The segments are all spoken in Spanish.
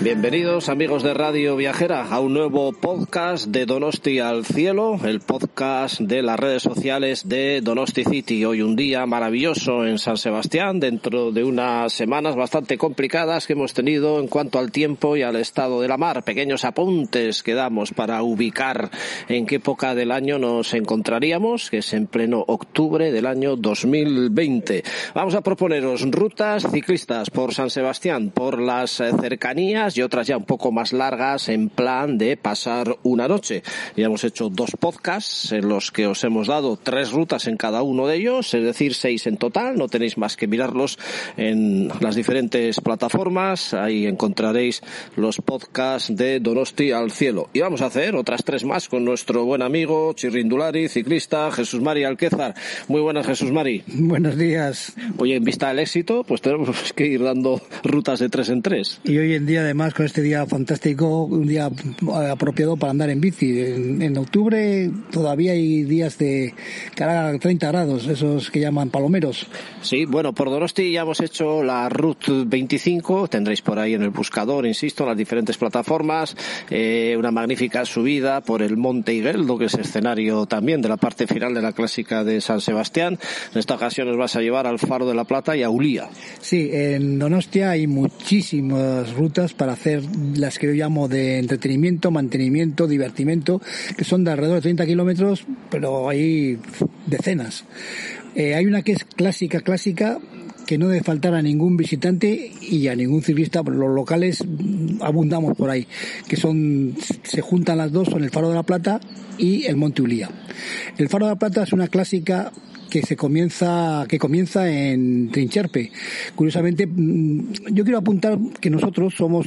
Bienvenidos amigos de Radio Viajera a un nuevo podcast de Donosti al Cielo, el podcast de las redes sociales de Donosti City. Hoy un día maravilloso en San Sebastián, dentro de unas semanas bastante complicadas que hemos tenido en cuanto al tiempo y al estado de la mar. Pequeños apuntes que damos para ubicar en qué época del año nos encontraríamos, que es en pleno octubre del año 2020. Vamos a proponeros rutas ciclistas por San Sebastián, por las cercanías y otras ya un poco más largas en plan de pasar una noche. Ya hemos hecho dos podcasts en los que os hemos dado tres rutas en cada uno de ellos, es decir, seis en total. No tenéis más que mirarlos en las diferentes plataformas. Ahí encontraréis los podcasts de Donosti al cielo. Y vamos a hacer otras tres más con nuestro buen amigo Chirrindulari, ciclista Jesús Mari Alquézar. Muy buenas, Jesús Mari. Buenos días. Oye, en vista del éxito, pues tenemos que ir dando rutas de tres en tres. Y hoy en día, además, con este día fantástico, un día apropiado para andar en bici. En, octubre todavía hay días de hará 30 grados, esos que llaman palomeros. Sí, bueno, por Donosti ya hemos hecho la Route 25, tendréis por ahí en el buscador, insisto, en las diferentes plataformas, eh, una magnífica subida por el Monte Higueldo, que es escenario también de la parte final de la clásica de San Sebastián. En esta ocasión nos vas a llevar al Faro de la Plata y a Ulía. Sí, en Donostia hay muchísimas rutas para hacer las que yo llamo de entretenimiento, mantenimiento, divertimento, que son de alrededor de 30 kilómetros, pero hay decenas. Eh, hay una que es clásica, clásica, que no debe faltar a ningún visitante y a ningún ciclista, los locales abundamos por ahí, que son, se juntan las dos, son el Faro de la Plata y el Monte Ulía. El Faro de la Plata es una clásica que se comienza que comienza en Trincherpe. Curiosamente, mm, yo quiero apuntar que nosotros somos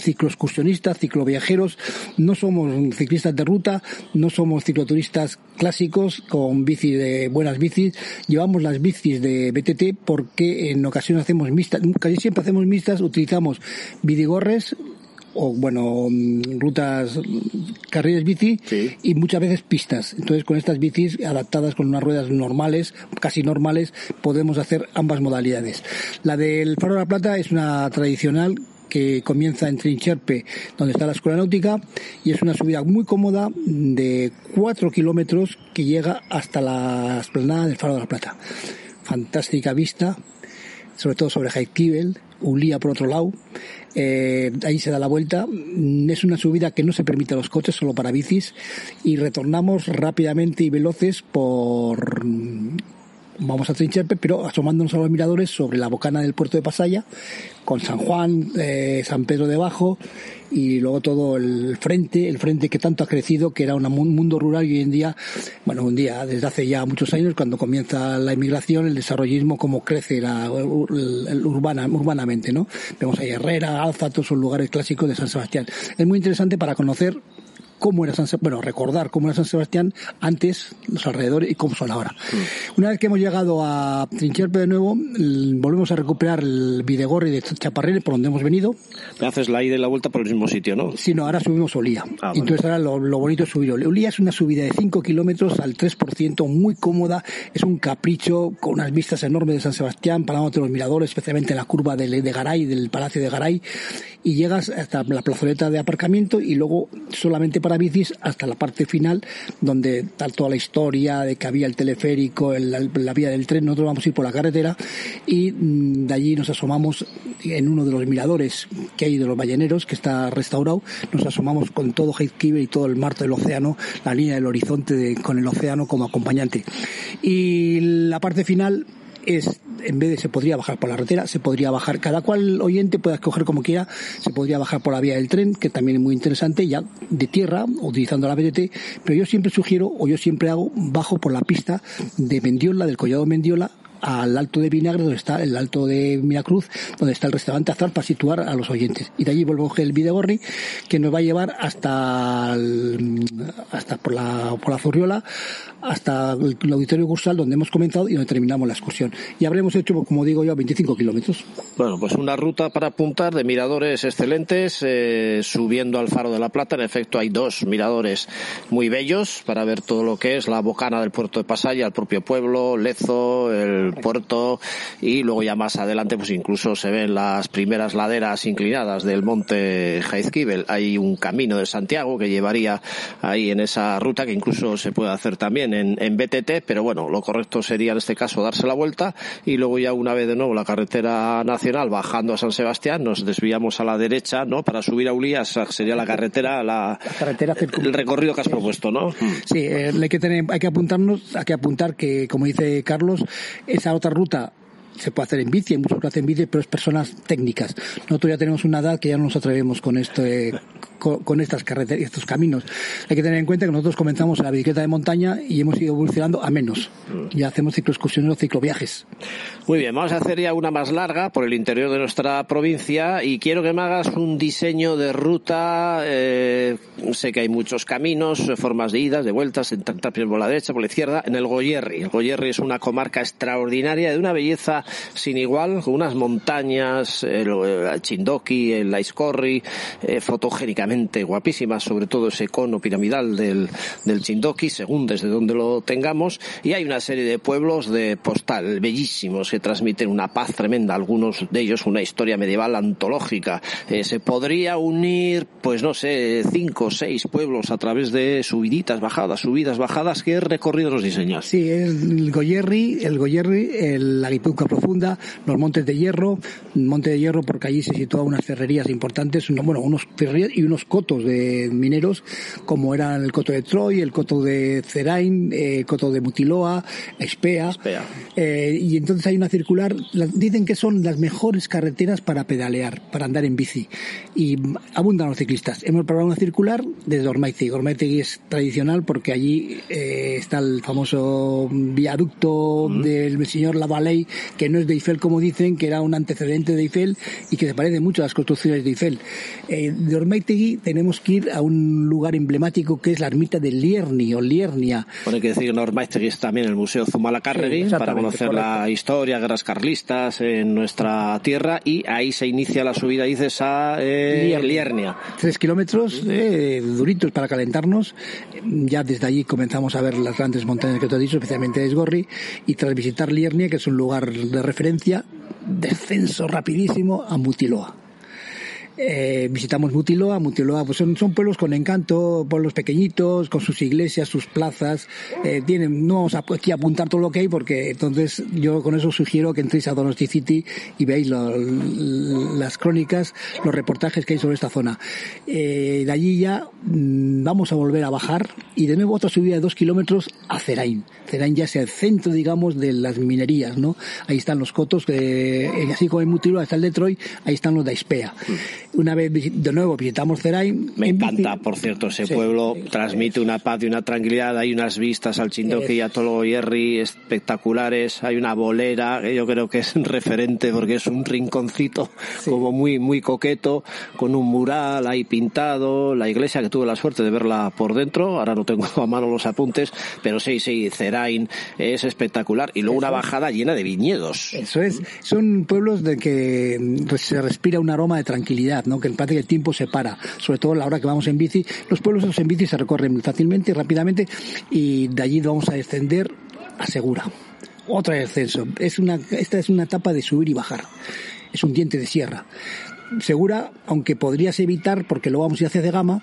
cicloexcursionistas, cicloviajeros, no somos ciclistas de ruta, no somos cicloturistas clásicos con bici de buenas bicis, llevamos las bicis de BTT porque en ocasiones hacemos mixtas, casi siempre hacemos mixtas, utilizamos vidigorres o bueno mm, rutas carriles bici y muchas veces pistas. Entonces con estas bicis adaptadas con unas ruedas normales casi normales podemos hacer ambas modalidades. La del Faro de la Plata es una tradicional que comienza en Trincherpe, donde está la escuela náutica, y es una subida muy cómoda de 4 kilómetros que llega hasta la esplanada del Faro de la Plata. Fantástica vista, sobre todo sobre Jaikibel, Ulía por otro lado. Eh, ahí se da la vuelta. Es una subida que no se permite a los coches, solo para bicis. Y retornamos rápidamente y veloces por vamos a Trincherpe, pero asomándonos a los miradores sobre la bocana del puerto de Pasaya, con San Juan, eh, San Pedro debajo, y luego todo el frente, el frente que tanto ha crecido, que era un mundo rural y hoy en día, bueno, un día, desde hace ya muchos años, cuando comienza la inmigración, el desarrollismo, cómo crece la, urbana, urbanamente, ¿no? Vemos ahí Herrera, Alfa, todos esos lugares clásicos de San Sebastián. Es muy interesante para conocer cómo era San Sebastián, bueno, recordar cómo era San Sebastián antes, los alrededores y cómo son ahora. Mm. Una vez que hemos llegado a Trincherpe de nuevo, volvemos a recuperar el Videgorri de Chaparril por donde hemos venido. Haces la ida y la vuelta por el mismo sitio, ¿no? Sí, no, ahora subimos Olía. Ah, Entonces ahora lo, bonito es subir Olía. Olía es una subida de 5 kilómetros al 3%, muy cómoda, es un capricho con unas vistas enormes de San Sebastián, parándote los miradores, especialmente en la curva de, de Garay, del Palacio de Garay, y llegas hasta la plazoleta de aparcamiento y luego solamente para para hasta la parte final, donde está toda la historia de que había el teleférico, la vía del tren. Nosotros vamos a ir por la carretera y mm, de allí nos asomamos en uno de los miradores que hay de los balleneros, que está restaurado. Nos asomamos con todo Heathkiver y todo el mar del océano, la línea del horizonte con el océano como acompañante. Y la parte final es, en vez de se podría bajar por la carretera, se podría bajar, cada cual oyente pueda escoger como quiera, se podría bajar por la vía del tren, que también es muy interesante, ya de tierra, utilizando la BDT, pero yo siempre sugiero, o yo siempre hago, bajo por la pista de Mendiola, del Collado Mendiola, al Alto de Vinagre, donde está el Alto de Miracruz, donde está el restaurante Azar, para situar a los oyentes. Y de allí coger el Videgorri, que nos va a llevar hasta, hasta por la, por la Zurriola, hasta el Auditorio Cursal, donde hemos comenzado y donde terminamos la excursión. Y habremos hecho, como digo yo, 25 kilómetros. Bueno, pues una ruta para apuntar de miradores excelentes, eh, subiendo al Faro de la Plata. En efecto, hay dos miradores muy bellos para ver todo lo que es la bocana del puerto de Pasaya, el propio pueblo, Lezo, el puerto y luego ya más adelante pues incluso se ven las primeras laderas inclinadas del monte Jaizkibel. Hay un camino de Santiago que llevaría ahí en esa ruta que incluso se puede hacer también en, en BTT, pero bueno, lo correcto sería en este caso darse la vuelta y luego ya una vez de nuevo la carretera nacional bajando a San Sebastián nos desviamos a la derecha, ¿no? Para subir a Ulías sería la carretera, la, carretera el recorrido que has propuesto, ¿no? Sí, eh, hay que tener, hay que apuntarnos, hay que apuntar que, como dice Carlos, esa otra ruta se puede hacer en bici, hay muchos que hacen bici, pero es personas técnicas. Nosotros ya tenemos una edad que ya no nos atrevemos con esto, eh, con, estas carreteras, estos caminos. Hay que tener en cuenta que nosotros comenzamos en la bicicleta de montaña y hemos ido evolucionando a menos. Mm. Ya hacemos cicloexcursiones o cicloviajes. Muy bien, vamos a hacer ya una más larga por el interior de nuestra provincia y quiero que me hagas un diseño de ruta. Eh, sé que hay muchos caminos, formas de idas, de vueltas, en Tapias por la derecha, por la izquierda, en el Goyerri. El Goyerri es una comarca extraordinaria de una belleza sin igual, con unas montañas, el, el Chindoki, el Laiscorri, eh, fotogénicamente guapísima, sobre todo ese cono piramidal del, del Chindoki, según desde donde lo tengamos, y hay una serie de pueblos de postal bellísimos que transmiten una paz tremenda, algunos de ellos una historia medieval antológica. Eh, se podría unir, pues no sé, cinco o seis pueblos a través de subiditas, bajadas, subidas, bajadas, ¿qué recorrido los diseños? Sí, el Goyerri, el Goyerri, el, la Guipúzcoa Profunda, los Montes de Hierro, Monte de Hierro porque allí se sitúan unas ferrerías importantes, bueno, unos ferrerías y unos cotos de mineros, como eran el coto de Troy, el coto de Cerain, el eh, coto de Mutiloa, Espea. Eh, y entonces hay una circular, dicen que son las mejores carreteras para pedalear, para andar en bici. Y abundan los ciclistas. Hemos probado una circular desde Ormaiztegui. Ormaiztegui es tradicional porque allí eh, está el famoso viaducto del señor Lavaley, que no es de Eiffel como dicen, que era un antecedente de Eiffel y que se parece mucho a las construcciones de Eiffel. de Tenemos que ir a un lugar emblemático que es la ermita de Lierni o Liernia. Bueno, hay que decir que es también el Museo Zumalacárregui para conocer la historia, guerras carlistas en nuestra tierra y ahí se inicia la subida, dices, a eh, Liernia. Tres kilómetros eh, duritos para calentarnos. Ya desde allí comenzamos a ver las grandes montañas que te he dicho, especialmente Esgorri, y tras visitar Liernia, que es un lugar de referencia, descenso rapidísimo a Mutiloa eh, visitamos Mutiloa. Mutiloa pues son, son, pueblos con encanto, pueblos pequeñitos, con sus iglesias, sus plazas. Eh, tienen, no vamos a, aquí a apuntar todo lo que hay porque entonces yo con eso sugiero que entréis a Donosti City y veáis las crónicas, los reportajes que hay sobre esta zona. Eh, de allí ya mm, vamos a volver a bajar y de nuevo otra subida de dos kilómetros a Cerain. Cerain ya es el centro, digamos, de las minerías, ¿no? Ahí están los cotos, eh, así como en Mutiloa está el Detroit, ahí están los de Ispea. Una vez de nuevo visitamos Cerain. Me encanta, por cierto, ese pueblo transmite una paz y una tranquilidad. Hay unas vistas al Chindoki y a Tolo Yerri espectaculares. Hay una bolera que yo creo que es referente porque es un rinconcito como muy, muy coqueto, con un mural ahí pintado. La iglesia que tuve la suerte de verla por dentro. Ahora no tengo a mano los apuntes, pero sí, sí, Cerain es espectacular. Y luego una bajada llena de viñedos. Eso es. Son pueblos de que se respira un aroma de tranquilidad ¿no? Que el el tiempo se para, sobre todo a la hora que vamos en bici. Los pueblos en bici se recorren fácilmente y rápidamente y de allí vamos a descender a Segura. Otra descenso. Es una, esta es una etapa de subir y bajar. Es un diente de sierra. Segura, aunque podrías evitar, porque luego vamos a ir de gama,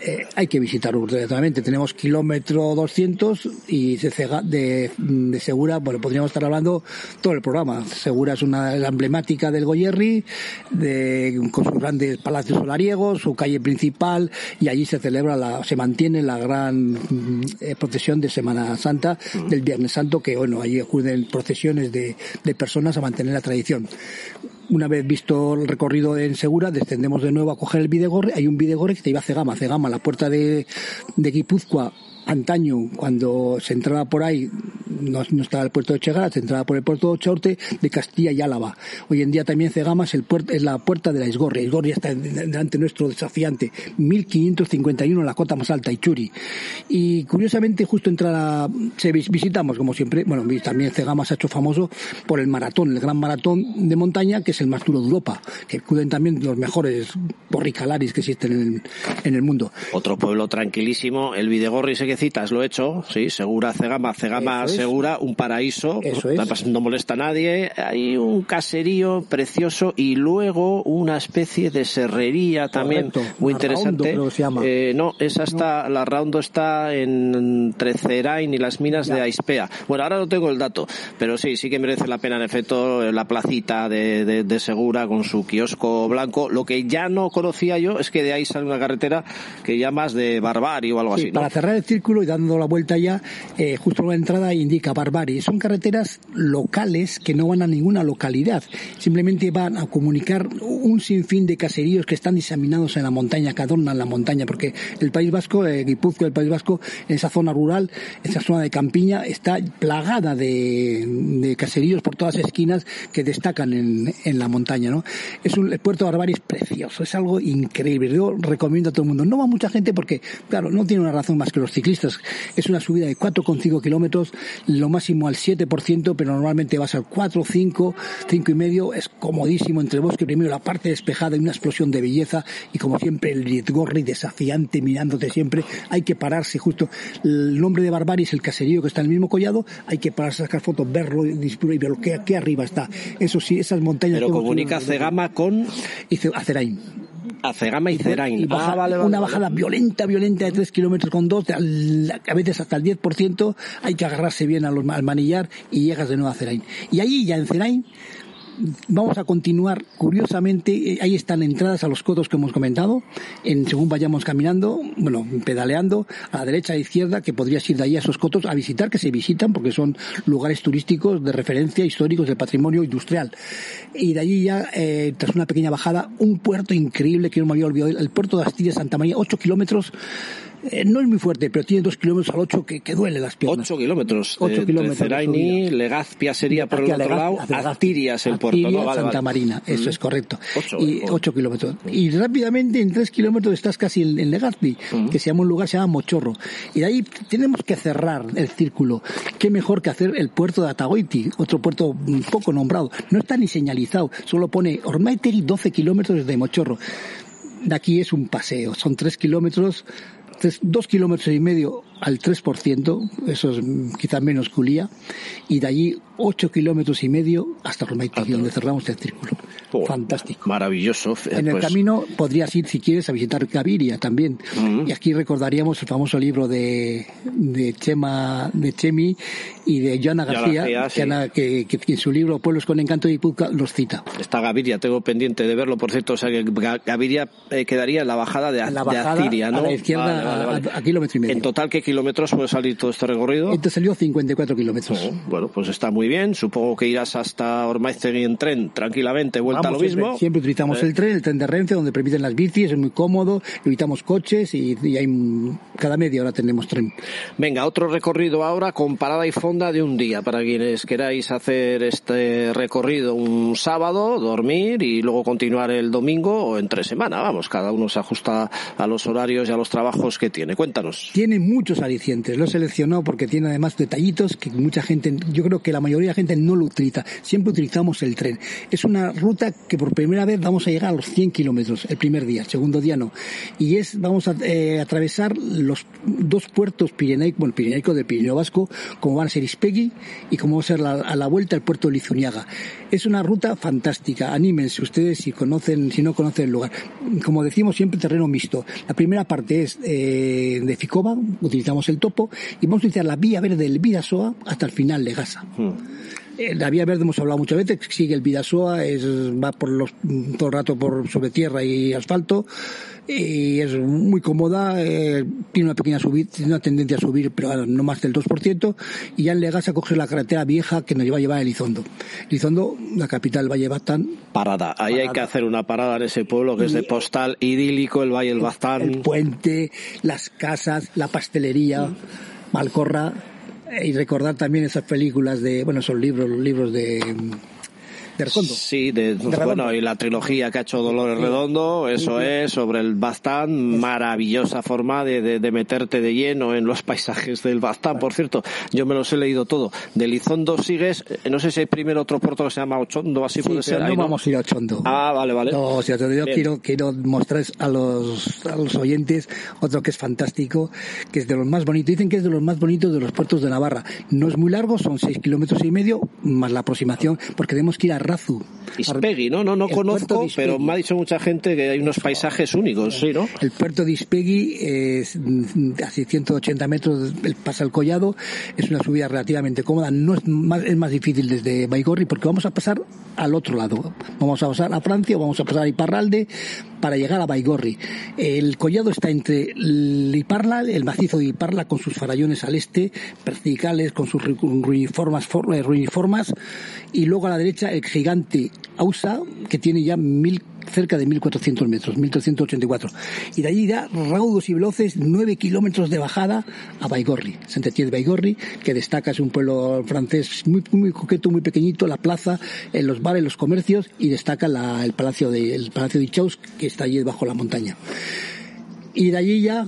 eh, hay que visitar Urte Tenemos kilómetro 200 y de, de, Segura, bueno, podríamos estar hablando todo el programa. Segura es una emblemática del Goyerri, de, con sus grandes palacios solariegos, su calle principal, y allí se celebra, la, se mantiene la gran eh, procesión de Semana Santa, del Viernes Santo, que bueno, allí acuden procesiones de, de personas a mantener la tradición. Una vez visto el recorrido en Segura, descendemos de nuevo a coger el Videgorre. Hay un Videgorre que te iba a Cegama. Cegama, la puerta de, de Guipúzcoa, antaño, cuando se entraba por ahí, no, estaba el puerto de Chegara, se entraba por el puerto de Ochaurte, de Castilla y Álava. Hoy en día también Cegama es, es la puerta de la Isgorria. Isgorria está delante nuestro desafiante. 1551, la cota más alta, Ichuri. Y curiosamente, justo entra se visitamos, como siempre, bueno, también Cegama se ha hecho famoso por el maratón, el gran maratón de montaña, que es el más duro de Europa, que acuden también los mejores porricalaris que existen en el, en el mundo. Otro pueblo tranquilísimo, el Videgorri sé que citas, lo he hecho, sí, Segura Cegama, Cegama Segura, un paraíso, no molesta a nadie, hay un caserío precioso y luego una especie de serrería también muy interesante. Eh, no, esa está, la Raundo está entre Cerain y las minas de Aispea. Bueno, ahora no tengo el dato, pero sí, sí que merece la pena en efecto la placita de, de Segura con su kiosco blanco. Lo que ya no conocía yo es que de ahí sale una carretera que llamas de Barbari o algo así. Para cerrar el círculo y dando la vuelta ya, eh, justo la entrada indica Barbari. Son carreteras locales que no van a ninguna localidad. Simplemente van a comunicar un sinfín de caseríos que están diseminados en la montaña, que adornan la montaña, porque el País Vasco, eh, Guipúzcoa, el País Vasco, en esa zona rural, esa zona de campiña, está plagada de, de caseríos por todas esquinas que destacan en, en la montaña, ¿no? Es un, el puerto de Barbari es precioso, es algo increíble. Yo recomiendo a todo el mundo. No va mucha gente porque, claro, no tiene una razón más que los ciclistas es una subida de 4,5 kilómetros, lo máximo al 7%, pero normalmente vas al 4, 5, 5 y medio. Es comodísimo entre bosque primero, la parte despejada y una explosión de belleza. Y como siempre, el Rietgorri desafiante mirándote siempre. Hay que pararse justo. El nombre de Barbari es el caserío que está en el mismo collado. Hay que pararse a sacar fotos, verlo y ver que aquí arriba está. Eso sí, esas montañas. Pero comunica Cegama con. Y Acerain. A Cegama y Cerain. Ah, una bajada violenta, violenta de 3 kilómetros con 2, a veces hasta el 10%, hay que agarrarse bien al manillar y llegas de nuevo a Cerain. Y ahí ya en Cerain vamos a continuar. Curiosamente eh, ahí están entradas a los codos que hemos comentado en según vayamos caminando bueno pedaleando a la derecha e izquierda que podrías ir de ahí a esos cotos a visitar que se visitan porque son lugares turísticos de referencia históricos del patrimonio industrial. Y de allí ya eh, tras una pequeña bajada un puerto increíble que no me había olvidado el puerto de Astilla Santa María 8 kilómetros eh, no es muy fuerte, pero tiene dos kilómetros al ocho que, que duele las piernas. Ocho kilómetros. Ocho kilómetros. Ceraini, Legazpia sería por el otro lado, Astirias el puerto. ¿no? Santa Marina, eso es correcto. Ocho, y ocho kilómetros. Y rápidamente en tres kilómetros estás casi en, Legazpi, que se llama un lugar, se llama Mochorro. Y de ahí tenemos que cerrar el círculo. Qué mejor que hacer el puerto de Atagoiti, otro puerto poco nombrado. No está ni señalizado, solo pone Ormaiteri 12 kilómetros desde Mochorro. De aquí es un paseo, son tres kilómetros dos kilómetros y medio al 3%, eso es quizá menos que Ulía, y de allí 8 kilómetros y medio hasta Romaití, donde cerramos el círculo. Oh, Fantástico. Maravilloso. En el pues camino podrías ir, si quieres, a visitar Gaviria también. Y aquí recordaríamos el famoso libro de, de Chema, de Chemi y de Joana García, que, que, en su libro Pueblos con Encanto y Puzca los cita. Está Gaviria, tengo pendiente de verlo, por cierto, o sea que Gaviria eh, quedaría en la bajada de, la bajada, ¿no? A la izquierda, A, kilómetro y medio. ¿En total qué kilómetros puede salir todo este recorrido? Este salió 54 kilómetros. Oh, bueno, pues está muy bien. Supongo que irás hasta Ormaiztegui en tren tranquilamente, vuelta a lo mismo. Siempre, utilizamos el tren, el tren de Renfe, donde permiten las bicis, es muy cómodo, evitamos coches y, hay, cada media hora tenemos tren. Venga, otro recorrido ahora con parada y fonda de un día para quienes queráis hacer este recorrido un sábado, dormir y luego continuar el domingo o entre semana. Vamos, cada uno se ajusta a los horarios y a los trabajos que tiene. Cuéntanos. Tiene muchos muchos alicientes. Lo he seleccionado porque tiene además detallitos que mucha gente, yo creo que la mayoría de la gente no lo utiliza. Siempre utilizamos el tren. Es una ruta que por primera vez vamos a llegar a los 100 kilómetros el primer día, el segundo día no. Y es, vamos a eh, atravesar los dos puertos pirenaicos, bueno, pirenaico del Pirineo Vasco, como van a ser Ispegui y como va a ser a la vuelta el puerto de Lizuniaga. Es una ruta fantástica. Anímense ustedes si conocen, si no conocen el lugar. Como decimos siempre, terreno mixto. La primera parte es eh, de Ficova, el topo, y vamos a utilizar la vía verde del Vidasoa hasta el final de Gasa. Hmm. La vía verde hemos hablado muchas veces, sigue el Vidasoa, es, va por los, todo el rato por sobre tierra y asfalto y es muy cómoda, eh, tiene una pequeña subida, tiene una tendencia a subir, pero no más del 2%, y ya en Legasa coge la carretera vieja que nos lleva a llevar a Elizondo. Elizondo, la capital Valle Baztán. Parada, ahí hay que hacer una parada en ese pueblo que es de postal idílico, el Valle del Baztán. El puente, las casas, la pastelería, Malcorra, y recordar también esas películas de, bueno, son libros, los libros de Sí, de, bueno, y la trilogía que ha hecho Dolores Redondo, eso es, sobre el Bastán, maravillosa forma de, de, meterte de lleno en los paisajes del Bastán. Por cierto, yo me los he leído todo. De Lizondo sigues, eh, no sé si hay primero otro puerto que se llama Ochondo, así puede ser. No, vamos a ir a Ochondo. Ah, vale, vale. No, yo quiero, quiero mostrar a los, a los oyentes otro que es fantástico, que es de los más bonitos. Dicen que es de los más bonitos de los puertos de Navarra. No es muy largo, son seis kilómetros y medio, más la aproximación, porque tenemos que ir a Razu. Ispegui, ¿no? No, no conozco, pero me ha dicho mucha gente que hay unos paisajes únicos, ¿sí, no? El puerto de Ispegui es mm, a 680 metros, pasa el collado, es una subida relativamente cómoda, no es más, es más difícil desde Baigorri porque vamos a pasar al otro lado. Vamos a pasar a Francia, vamos a pasar a Iparralde para llegar a Baigorri. El collado está entre el Iparla, el macizo de Iparla con sus farallones al este, verticales con sus ruiniformas, eh, ruiniformas y luego a la derecha el gigante Ausa, que tiene ya mil, cerca de 1.400 metros, 1.384. Y de allí da raudos y veloces 9 kilómetros de bajada a Baigorri, Saint-Étienne de Baigorri, que destaca, es un pueblo francés muy, muy coqueto, muy pequeñito, la plaza, en los bares, los comercios, y destaca el palacio de, el palacio de Chaus, que está allí debajo de la montaña. Y de allí ya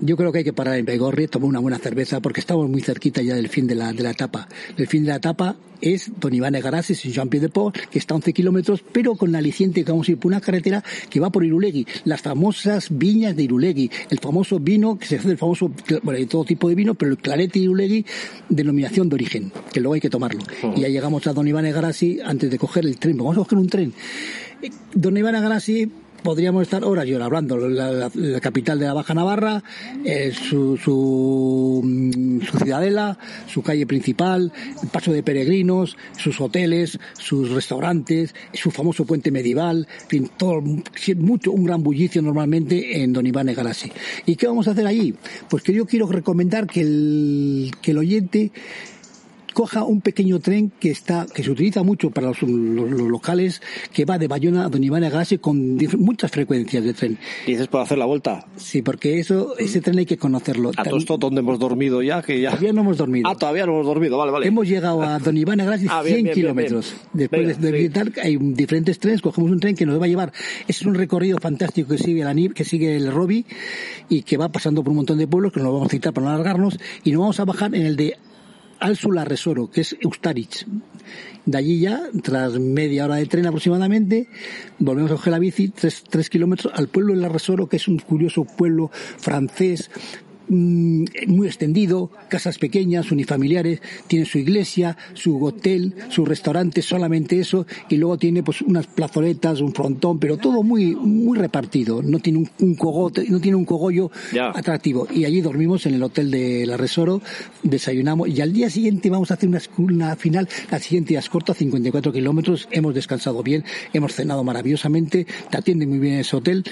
yo creo que hay que parar en Baigorri, tomar una buena cerveza, porque estamos muy cerquita ya del fin de la, de la etapa. El fin de la etapa es Don Iván Egarasi, sin Jean Pied de Port, que está a 11 kilómetros, pero con la aliciente que vamos a ir por una carretera que va por Irulegui, las famosas viñas de Irulegui, el famoso vino, que se hace el famoso, bueno, hay todo tipo de vino, pero el clarete Irulegui, denominación de origen, que luego hay que tomarlo. Y ya llegamos a Don Iván Egarasi antes de coger el tren, vamos a coger un tren. Don Iván Egarasi podríamos estar horas y horas hablando. La, capital de la Baja Navarra, eh, su, mm, su, ciudadela, su calle principal, el paso de peregrinos, sus hoteles, sus restaurantes, su famoso puente medieval, en fin, todo, mucho, un gran bullicio normalmente en Don Iván Egarasi. ¿Y qué vamos a hacer allí? Pues que yo quiero recomendar que el, que el oyente coja un pequeño tren que está que se utiliza mucho para los, locales que va de Bayona a Don Iván Agassi con muchas frecuencias de tren. ¿Dices por hacer la vuelta? Sí, porque eso ese tren hay que conocerlo. ¿A todo esto dónde hemos dormido ya? Que ya... Todavía no hemos dormido. Ah, todavía no hemos dormido, vale, vale. Hemos llegado a Don Iván Agassi 100 ah, kilómetros. Después de visitar, hay diferentes trenes, cogemos un tren que nos va a llevar. Es un recorrido fantástico que sigue la que sigue el Robi y que va pasando por un montón de pueblos que nos vamos a citar para no alargarnos y nos vamos a bajar en el de Alsula Resoro, que es Eustarich. De allí ya, tras media hora de tren aproximadamente, volvemos a coger la bici, tres, tres kilómetros, al pueblo de la Resoro, que es un curioso pueblo francés Mm, muy extendido, casas pequeñas, unifamiliares, tiene su iglesia, su hotel, su restaurante, solamente eso, y luego tiene pues unas plazoletas, un frontón, pero todo muy muy repartido, no tiene un, cogote, no tiene un cogollo atractivo. Y allí dormimos en el hotel de la Resoro, desayunamos y al día siguiente vamos a hacer una, una final, la siguiente ya es corta, 54 kilómetros, hemos descansado bien, hemos cenado maravillosamente, te atienden muy bien ese hotel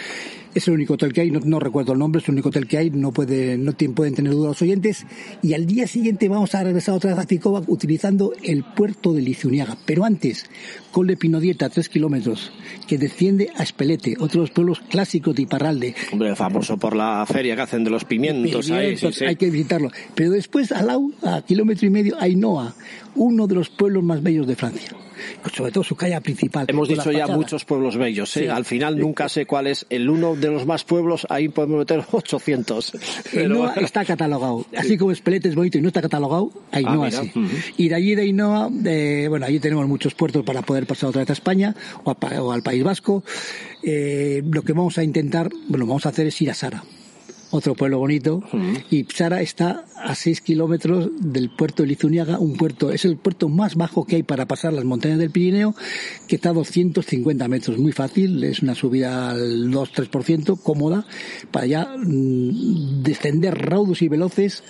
es el único hotel que hay, no, recuerdo el nombre, es el único hotel que hay, no, puede, no pueden tener duda los oyentes. Y al día siguiente vamos a regresar otra vez a Ficova utilizando el puerto de Liciuniaga. Pero antes, Col de Pinodieta, tres kilómetros, que desciende a Espelete, otro de los pueblos clásicos de Iparralde. Hombre, famoso por la feria que hacen de los pimientos. ahí, Hay que visitarlo. Pero después, al lado, a kilómetro y medio, hay Noa, uno de los pueblos más bellos de Francia sobre todo su calle principal. Hemos dicho ya muchos pueblos bellos, ¿eh? Al final nunca sé cuál es el uno de los más pueblos, ahí podemos meter 800. Pero... está catalogado. Así como Espelete es bonito y no está catalogado, Ainhoa ah, sí. Y de allí de Ainhoa, bueno, allí tenemos muchos puertos para poder pasar otra vez a España o, al País Vasco. Eh, lo que vamos a intentar, bueno, vamos a hacer es ir a Sara otro pueblo bonito, y Sara está a 6 kilómetros del puerto de Lizuniaga, un puerto, es el puerto más bajo que hay para pasar las montañas del Pirineo, que está a 250 metros, muy fácil, es una subida al 2-3%, cómoda, para ya mm, descender raudos y veloces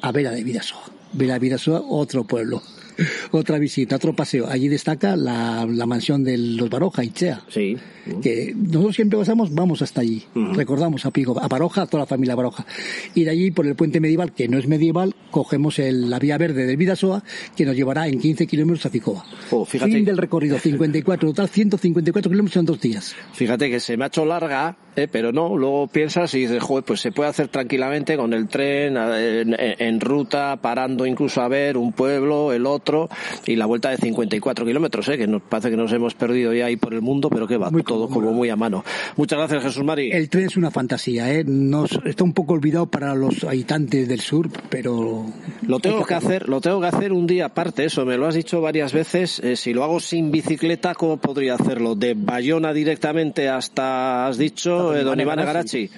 a Vera de Vidasoa. Vera de Vidasoa, otro pueblo. otra visita, otro paseo. Allí destaca la, la mansión de los Baroja, Ichea. Sí. Que nosotros siempre pasamos, vamos hasta allí. Recordamos a Pico, a Baroja, a toda la familia Baroja. Y de allí, por el puente medieval, que no es medieval, cogemos el, la vía verde del Vidasoa, que nos llevará en 15 kilómetros a Ficoa. Oh, fíjate. Fin del recorrido, 54, total 154 kilómetros en dos días. Fíjate que se me ha hecho larga, eh, pero no, luego piensas y dices, joder, pues se puede hacer tranquilamente con el tren, en, en ruta, parando incluso a ver un pueblo, el otro y la vuelta de 54 kilómetros, ¿eh? que nos parece que nos hemos perdido ya ahí por el mundo, pero que va todo como muy a mano. Muchas gracias, Jesús Mari. El tren es una fantasía, ¿eh? Nos, está un poco olvidado para los habitantes del sur, pero... Lo tengo que hacer, lo tengo que hacer un día aparte, eso, me lo has dicho varias veces, eh, si lo hago sin bicicleta, ¿cómo podría hacerlo? ¿De Bayona directamente hasta, has dicho, eh, Don Iván Agarachi?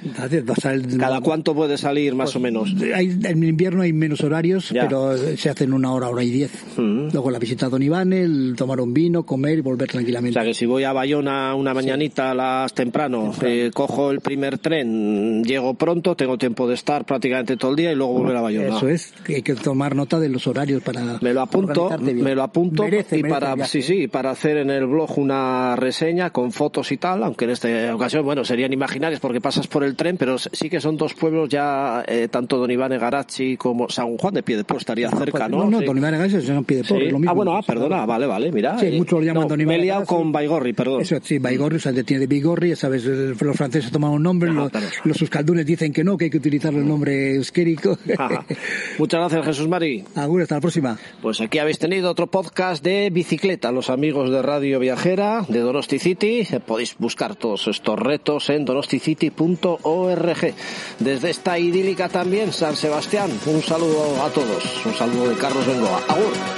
¿Cada cuánto puede salir más o menos? en invierno hay menos horarios, pero se hacen una hora, hora y diez. Luego la visita a Don Iván, el tomar un vino, comer y volver tranquilamente. O sea que si voy a Bayona una mañanita a las temprano, eh, cojo el primer tren, llego pronto, tengo tiempo de estar prácticamente todo el día y luego volver a Bayona. Eso es, hay que tomar nota de los horarios para. Me lo apunto, me lo apunto y para sí sí para hacer en el blog una reseña con fotos y tal, aunque en esta ocasión bueno serían imaginarios porque pasas por el tren, pero sí que son dos pueblos ya eh, tanto Don Iván Egarachi como San Juan de Piedepro estaría cerca, ¿no? No, no, Don Iván Egarachi es Ah, bueno, ah, perdona, vale, vale, mira. Sí, eh, muchos lo llaman Me he liado con Baigorri, perdón. Eso, sí, Baigorri, o sea, tiene de Bigorri, sabes, los franceses toman un nombre, los, los euskaldunes dicen que no, que hay que utilizar el nombre euskérico. Muchas gracias, Jesús Mari. Agur, hasta la próxima. Pues aquí habéis tenido otro podcast de bicicleta, los amigos de Radio Viajera, de Donosti City. Podéis buscar todos estos retos en donosticity.org. Desde esta idílica también, San Sebastián, un saludo a todos. Un saludo de Carlos Bengoa. Agur.